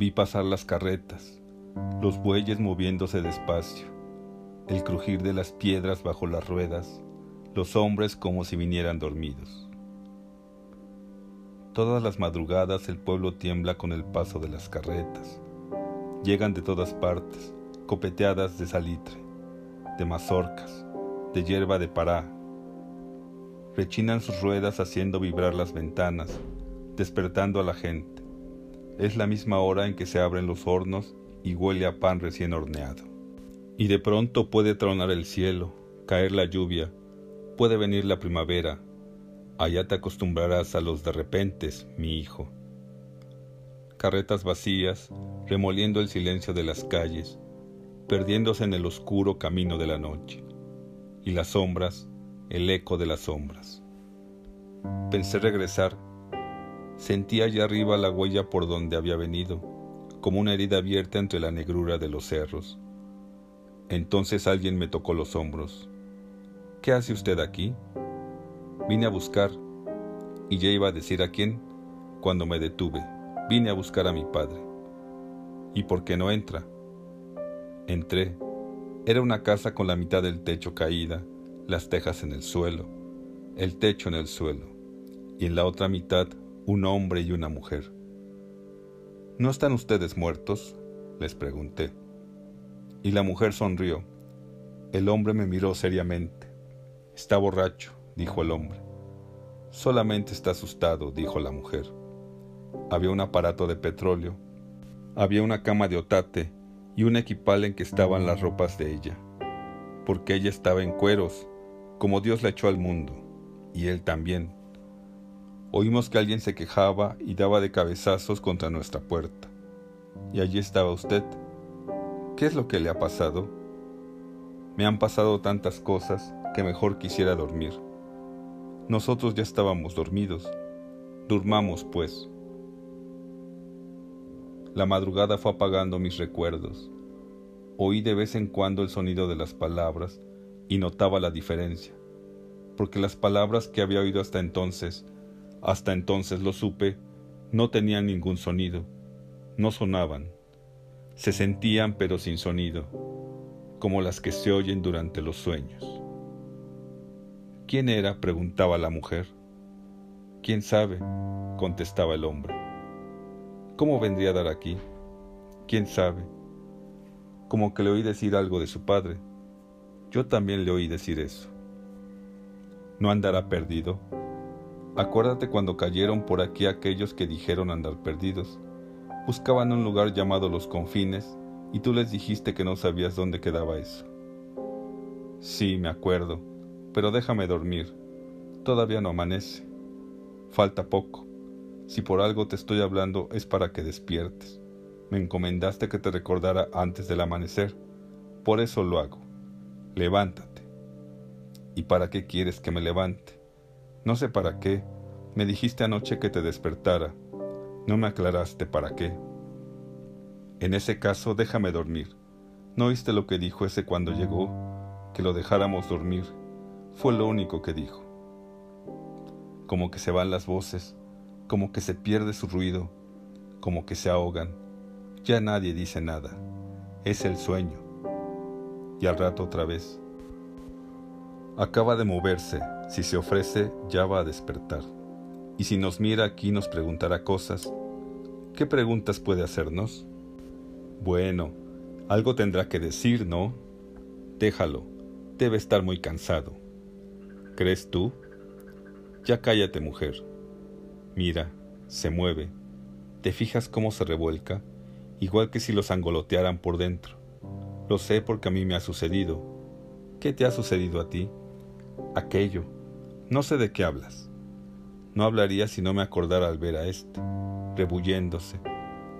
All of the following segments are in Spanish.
Vi pasar las carretas, los bueyes moviéndose despacio, el crujir de las piedras bajo las ruedas, los hombres como si vinieran dormidos. Todas las madrugadas el pueblo tiembla con el paso de las carretas. Llegan de todas partes, copeteadas de salitre, de mazorcas, de hierba de pará. Rechinan sus ruedas haciendo vibrar las ventanas, despertando a la gente. Es la misma hora en que se abren los hornos y huele a pan recién horneado. Y de pronto puede tronar el cielo, caer la lluvia, puede venir la primavera. Allá te acostumbrarás a los de repentes, mi hijo. Carretas vacías, remoliendo el silencio de las calles, perdiéndose en el oscuro camino de la noche. Y las sombras, el eco de las sombras. Pensé regresar Sentía allá arriba la huella por donde había venido, como una herida abierta entre la negrura de los cerros. Entonces alguien me tocó los hombros. ¿Qué hace usted aquí? Vine a buscar, y ya iba a decir a quién, cuando me detuve. Vine a buscar a mi padre. ¿Y por qué no entra? Entré. Era una casa con la mitad del techo caída, las tejas en el suelo, el techo en el suelo, y en la otra mitad un hombre y una mujer. ¿No están ustedes muertos? les pregunté. Y la mujer sonrió. El hombre me miró seriamente. Está borracho, dijo el hombre. Solamente está asustado, dijo la mujer. Había un aparato de petróleo, había una cama de otate y un equipal en que estaban las ropas de ella, porque ella estaba en cueros, como Dios la echó al mundo, y él también. Oímos que alguien se quejaba y daba de cabezazos contra nuestra puerta. Y allí estaba usted. ¿Qué es lo que le ha pasado? Me han pasado tantas cosas que mejor quisiera dormir. Nosotros ya estábamos dormidos. Durmamos, pues. La madrugada fue apagando mis recuerdos. Oí de vez en cuando el sonido de las palabras y notaba la diferencia, porque las palabras que había oído hasta entonces hasta entonces lo supe, no tenían ningún sonido, no sonaban, se sentían pero sin sonido, como las que se oyen durante los sueños. ¿Quién era? preguntaba la mujer. ¿Quién sabe? contestaba el hombre. ¿Cómo vendría a dar aquí? ¿Quién sabe? Como que le oí decir algo de su padre. Yo también le oí decir eso. ¿No andará perdido? Acuérdate cuando cayeron por aquí aquellos que dijeron andar perdidos. Buscaban un lugar llamado los confines y tú les dijiste que no sabías dónde quedaba eso. Sí, me acuerdo, pero déjame dormir. Todavía no amanece. Falta poco. Si por algo te estoy hablando es para que despiertes. Me encomendaste que te recordara antes del amanecer. Por eso lo hago. Levántate. ¿Y para qué quieres que me levante? No sé para qué. Me dijiste anoche que te despertara. No me aclaraste para qué. En ese caso, déjame dormir. ¿No oíste lo que dijo ese cuando llegó? Que lo dejáramos dormir. Fue lo único que dijo. Como que se van las voces, como que se pierde su ruido, como que se ahogan. Ya nadie dice nada. Es el sueño. Y al rato otra vez. Acaba de moverse, si se ofrece ya va a despertar. Y si nos mira aquí nos preguntará cosas. ¿Qué preguntas puede hacernos? Bueno, algo tendrá que decir, ¿no? Déjalo, debe estar muy cansado. ¿Crees tú? Ya cállate, mujer. Mira, se mueve. ¿Te fijas cómo se revuelca? Igual que si los angolotearan por dentro. Lo sé porque a mí me ha sucedido. ¿Qué te ha sucedido a ti? aquello. No sé de qué hablas. No hablaría si no me acordara al ver a este, rebulléndose,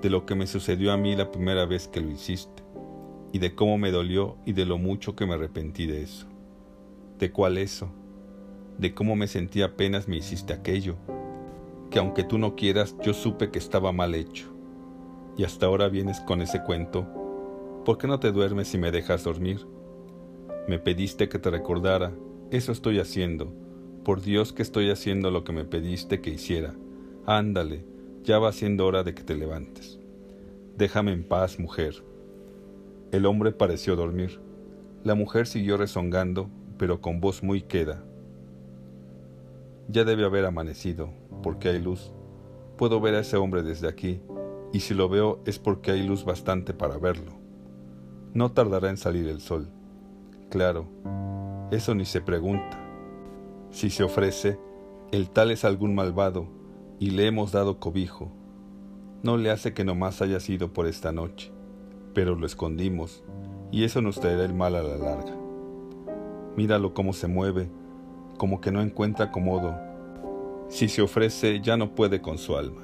de lo que me sucedió a mí la primera vez que lo hiciste, y de cómo me dolió y de lo mucho que me arrepentí de eso. ¿De cuál eso? De cómo me sentí apenas me hiciste aquello, que aunque tú no quieras, yo supe que estaba mal hecho. Y hasta ahora vienes con ese cuento. ¿Por qué no te duermes y me dejas dormir? Me pediste que te recordara eso estoy haciendo. Por Dios que estoy haciendo lo que me pediste que hiciera. Ándale, ya va siendo hora de que te levantes. Déjame en paz, mujer. El hombre pareció dormir. La mujer siguió rezongando, pero con voz muy queda. Ya debe haber amanecido, porque hay luz. Puedo ver a ese hombre desde aquí, y si lo veo es porque hay luz bastante para verlo. No tardará en salir el sol. Claro, eso ni se pregunta. Si se ofrece, el tal es algún malvado, y le hemos dado cobijo. No le hace que nomás haya sido por esta noche, pero lo escondimos, y eso nos traerá el mal a la larga. Míralo cómo se mueve, como que no encuentra acomodo. Si se ofrece, ya no puede con su alma.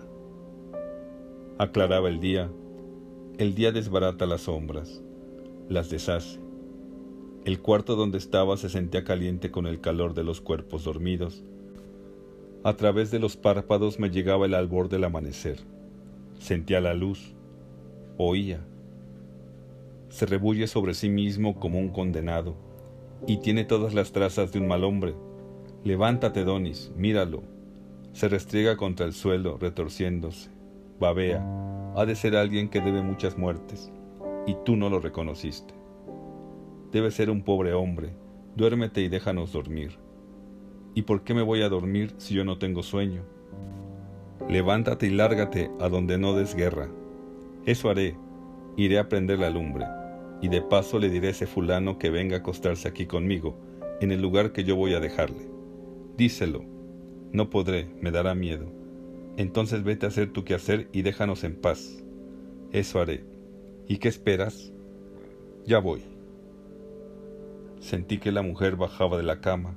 Aclaraba el día. El día desbarata las sombras, las deshace. El cuarto donde estaba se sentía caliente con el calor de los cuerpos dormidos. A través de los párpados me llegaba el albor del amanecer. Sentía la luz. Oía. Se rebulle sobre sí mismo como un condenado y tiene todas las trazas de un mal hombre. Levántate, Donis, míralo. Se restriega contra el suelo, retorciéndose babea, ha de ser alguien que debe muchas muertes, y tú no lo reconociste. Debe ser un pobre hombre, duérmete y déjanos dormir. ¿Y por qué me voy a dormir si yo no tengo sueño? Levántate y lárgate a donde no des guerra. Eso haré, iré a prender la lumbre, y de paso le diré a ese fulano que venga a acostarse aquí conmigo, en el lugar que yo voy a dejarle. Díselo. No podré, me dará miedo. Entonces vete a hacer tu quehacer y déjanos en paz. Eso haré. ¿Y qué esperas? Ya voy. Sentí que la mujer bajaba de la cama.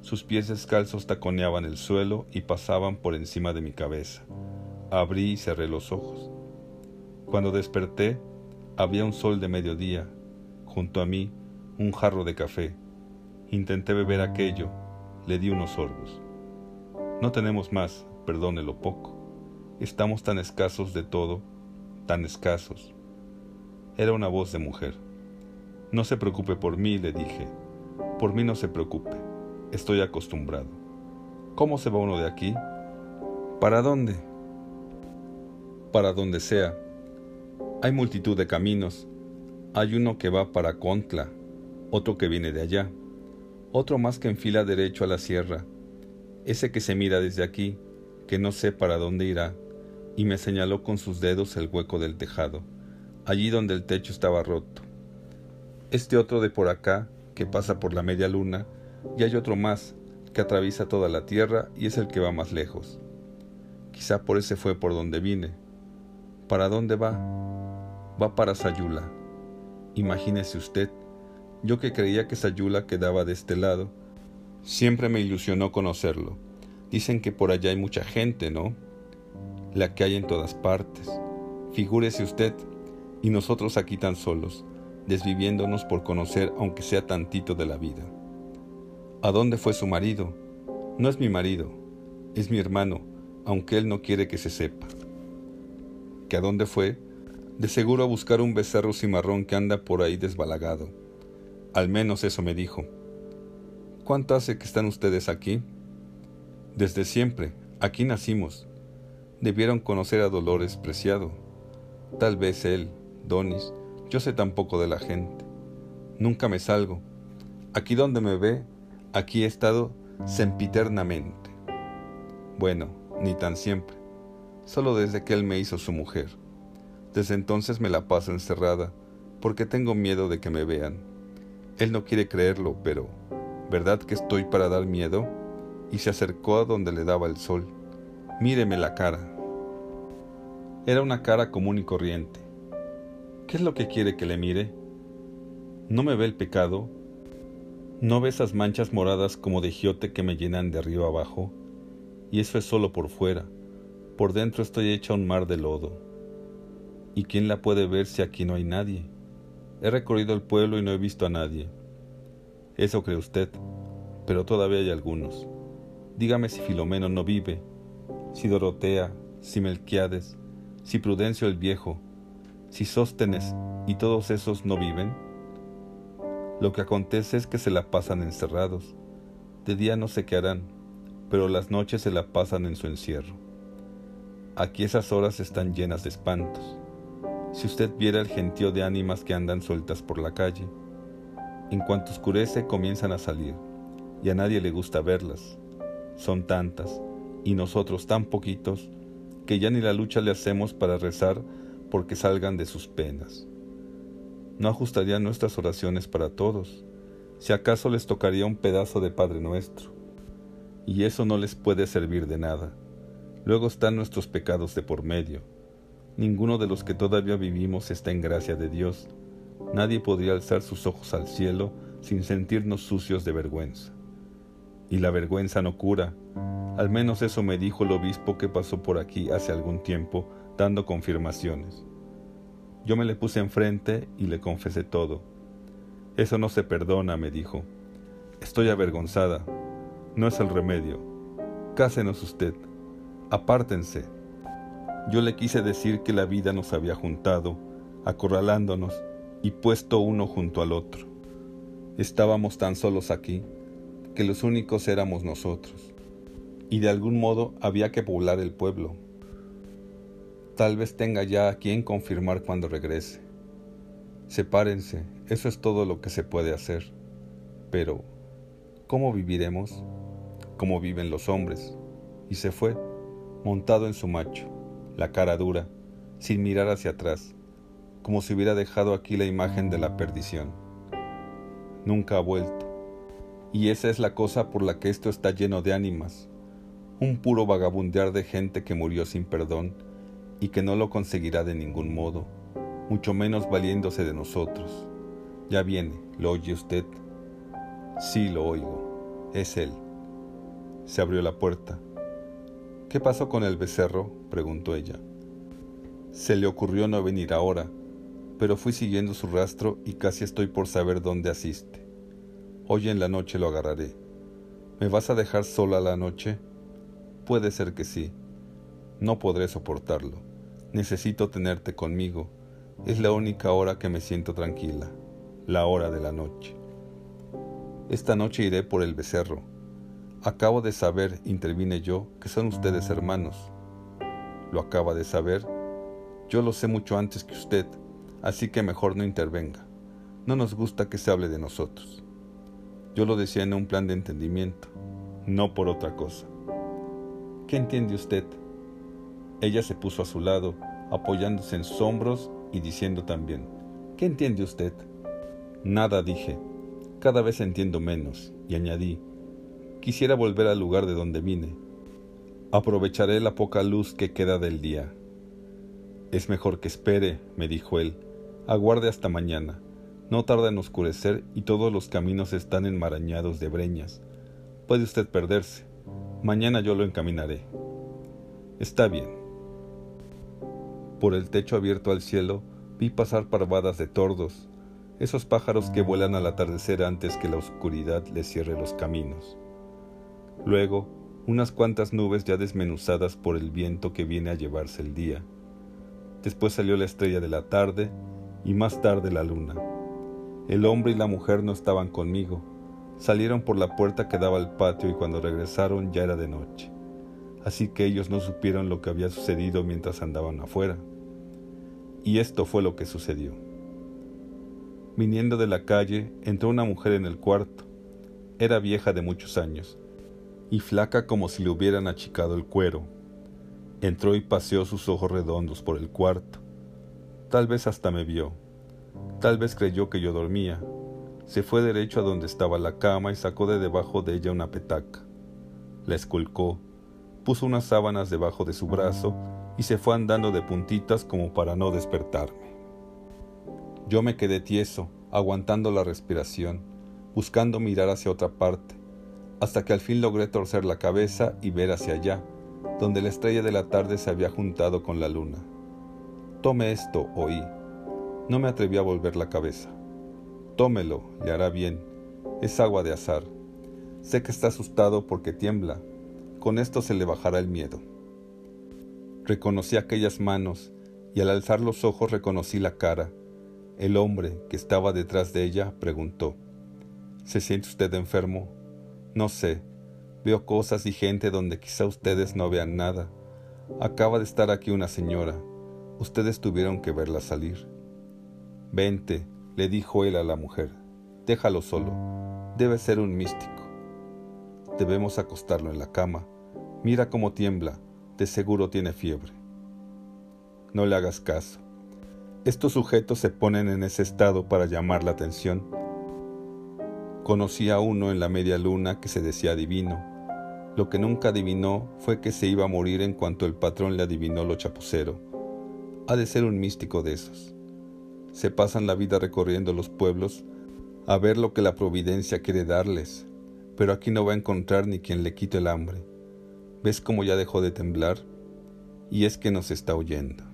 Sus pies descalzos taconeaban el suelo y pasaban por encima de mi cabeza. Abrí y cerré los ojos. Cuando desperté, había un sol de mediodía. Junto a mí, un jarro de café. Intenté beber aquello. Le di unos sorbos. No tenemos más, perdone lo poco. Estamos tan escasos de todo, tan escasos. Era una voz de mujer. No se preocupe por mí, le dije. Por mí no se preocupe. Estoy acostumbrado. ¿Cómo se va uno de aquí? ¿Para dónde? Para donde sea. Hay multitud de caminos. Hay uno que va para Contla, otro que viene de allá, otro más que enfila derecho a la sierra, ese que se mira desde aquí, que no sé para dónde irá, y me señaló con sus dedos el hueco del tejado, allí donde el techo estaba roto. Este otro de por acá, que pasa por la media luna, y hay otro más, que atraviesa toda la tierra y es el que va más lejos. Quizá por ese fue por donde vine. ¿Para dónde va? Va para Sayula. Imagínese usted, yo que creía que Sayula quedaba de este lado, siempre me ilusionó conocerlo Dicen que por allá hay mucha gente, ¿no? La que hay en todas partes. Figúrese usted, y nosotros aquí tan solos, desviviéndonos por conocer aunque sea tantito de la vida. ¿A dónde fue su marido? No es mi marido, es mi hermano, aunque él no quiere que se sepa. ¿Que a dónde fue? De seguro a buscar un becerro cimarrón que anda por ahí desbalagado. Al menos eso me dijo. ¿Cuánto hace que están ustedes aquí? Desde siempre, aquí nacimos. Debieron conocer a Dolores Preciado. Tal vez él, Donis, yo sé tan poco de la gente. Nunca me salgo. Aquí donde me ve, aquí he estado sempiternamente. Bueno, ni tan siempre. Solo desde que él me hizo su mujer. Desde entonces me la paso encerrada, porque tengo miedo de que me vean. Él no quiere creerlo, pero ¿verdad que estoy para dar miedo? y se acercó a donde le daba el sol. Míreme la cara. Era una cara común y corriente. ¿Qué es lo que quiere que le mire? ¿No me ve el pecado? ¿No ve esas manchas moradas como de giote que me llenan de arriba abajo? Y eso es solo por fuera. Por dentro estoy hecha un mar de lodo. ¿Y quién la puede ver si aquí no hay nadie? He recorrido el pueblo y no he visto a nadie. Eso cree usted, pero todavía hay algunos. Dígame si Filomeno no vive, si Dorotea, si Melquiades, si Prudencio el Viejo, Sóstenes y todos esos no viven. Lo que acontece es que se la pasan encerrados. De día no sé qué harán, pero las noches se la pasan en su encierro. Aquí esas horas están llenas de espantos. Si usted viera el gentío de ánimas que andan sueltas por la calle, en cuanto oscurece comienzan a salir, y a nadie le gusta verlas. Son tantas, y nosotros tan poquitos, que ya ni la lucha le hacemos para rezar porque salgan de sus penas. No ajustaría nuestras oraciones para todos, si acaso les tocaría un pedazo de Padre Nuestro. Y eso no les puede servir de nada. Luego están nuestros pecados de por medio. Ninguno de los que todavía vivimos está en gracia de Dios. Nadie podría alzar sus ojos al cielo sin sentirnos sucios de vergüenza. Y la vergüenza no cura. Al menos eso me dijo el obispo que pasó por aquí hace algún tiempo dando confirmaciones. Yo me le puse enfrente y le confesé todo. Eso no se perdona, me dijo. Estoy avergonzada. No es el remedio. Cásenos usted. Apártense. Yo le quise decir que la vida nos había juntado, acorralándonos y puesto uno junto al otro. Estábamos tan solos aquí que los únicos éramos nosotros. Y de algún modo había que poblar el pueblo. Tal vez tenga ya a quien confirmar cuando regrese. Sepárense, eso es todo lo que se puede hacer. Pero, ¿cómo viviremos? Como viven los hombres. Y se fue, montado en su macho, la cara dura, sin mirar hacia atrás, como si hubiera dejado aquí la imagen de la perdición. Nunca ha vuelto. Y esa es la cosa por la que esto está lleno de ánimas, un puro vagabundear de gente que murió sin perdón y que no lo conseguirá de ningún modo mucho menos valiéndose de nosotros. Ya viene, ¿lo oye usted? Sí, lo oigo. Es él. Se abrió la puerta. ¿Qué pasó con el becerro? preguntó ella. Se le ocurrió no venir ahora, pero fui siguiendo su rastro y casi estoy por saber dónde asiste. Hoy en la noche lo agarraré. ¿Me vas a dejar sola la noche? Puede ser que sí. No podré soportarlo. Necesito tenerte conmigo es la única hora que me siento tranquila, la hora de la noche. Esta noche iré por el becerro. Acabo de saber, intervine yo, que son ustedes hermanos. ¿Lo acaba de saber? Yo lo sé mucho antes que usted, así que mejor no intervenga. No nos gusta que se hable de nosotros. Yo lo decía en un plan de entendimiento, no por otra cosa. ¿Qué entiende usted? Ella se puso a su lado, apoyándose en sus hombros y diciendo también, ¿qué entiende usted? Nada dije, cada vez entiendo menos, y añadí, quisiera volver al lugar de donde vine. Aprovecharé la poca luz que queda del día. Es mejor que espere, me dijo él, aguarde hasta mañana. No tarda en oscurecer y todos los caminos están enmarañados de breñas. Puede usted perderse. Mañana yo lo encaminaré. Está bien. Por el techo abierto al cielo vi pasar parvadas de tordos, esos pájaros que vuelan al atardecer antes que la oscuridad les cierre los caminos. Luego, unas cuantas nubes ya desmenuzadas por el viento que viene a llevarse el día. Después salió la estrella de la tarde y más tarde la luna. El hombre y la mujer no estaban conmigo. Salieron por la puerta que daba al patio y cuando regresaron ya era de noche. Así que ellos no supieron lo que había sucedido mientras andaban afuera. Y esto fue lo que sucedió. Viniendo de la calle, entró una mujer en el cuarto. Era vieja de muchos años, y flaca como si le hubieran achicado el cuero. Entró y paseó sus ojos redondos por el cuarto. Tal vez hasta me vio. Tal vez creyó que yo dormía. Se fue derecho a donde estaba la cama y sacó de debajo de ella una petaca. La esculcó, puso unas sábanas debajo de su brazo y se fue andando de puntitas como para no despertarme. Yo me quedé tieso, aguantando la respiración, buscando mirar hacia otra parte, hasta que al fin logré torcer la cabeza y ver hacia allá, donde la estrella de la tarde se había juntado con la luna. Tome esto, oí. No me atreví a volver la cabeza. Tómelo, le hará bien. Es agua de azar. Sé que está asustado porque tiembla. Con esto se le bajará el miedo. Reconocí aquellas manos y al alzar los ojos reconocí la cara. El hombre que estaba detrás de ella preguntó, ¿Se siente usted enfermo? No sé, veo cosas y gente donde quizá ustedes no vean nada. Acaba de estar aquí una señora. Ustedes tuvieron que verla salir. Vente, le dijo él a la mujer. Déjalo solo. Debe ser un místico. Debemos acostarlo en la cama. Mira cómo tiembla. Seguro tiene fiebre. No le hagas caso. Estos sujetos se ponen en ese estado para llamar la atención. Conocí a uno en la media luna que se decía divino. Lo que nunca adivinó fue que se iba a morir en cuanto el patrón le adivinó lo chapucero. Ha de ser un místico de esos. Se pasan la vida recorriendo los pueblos a ver lo que la providencia quiere darles, pero aquí no va a encontrar ni quien le quite el hambre. ¿Ves cómo ya dejó de temblar? Y es que nos está oyendo.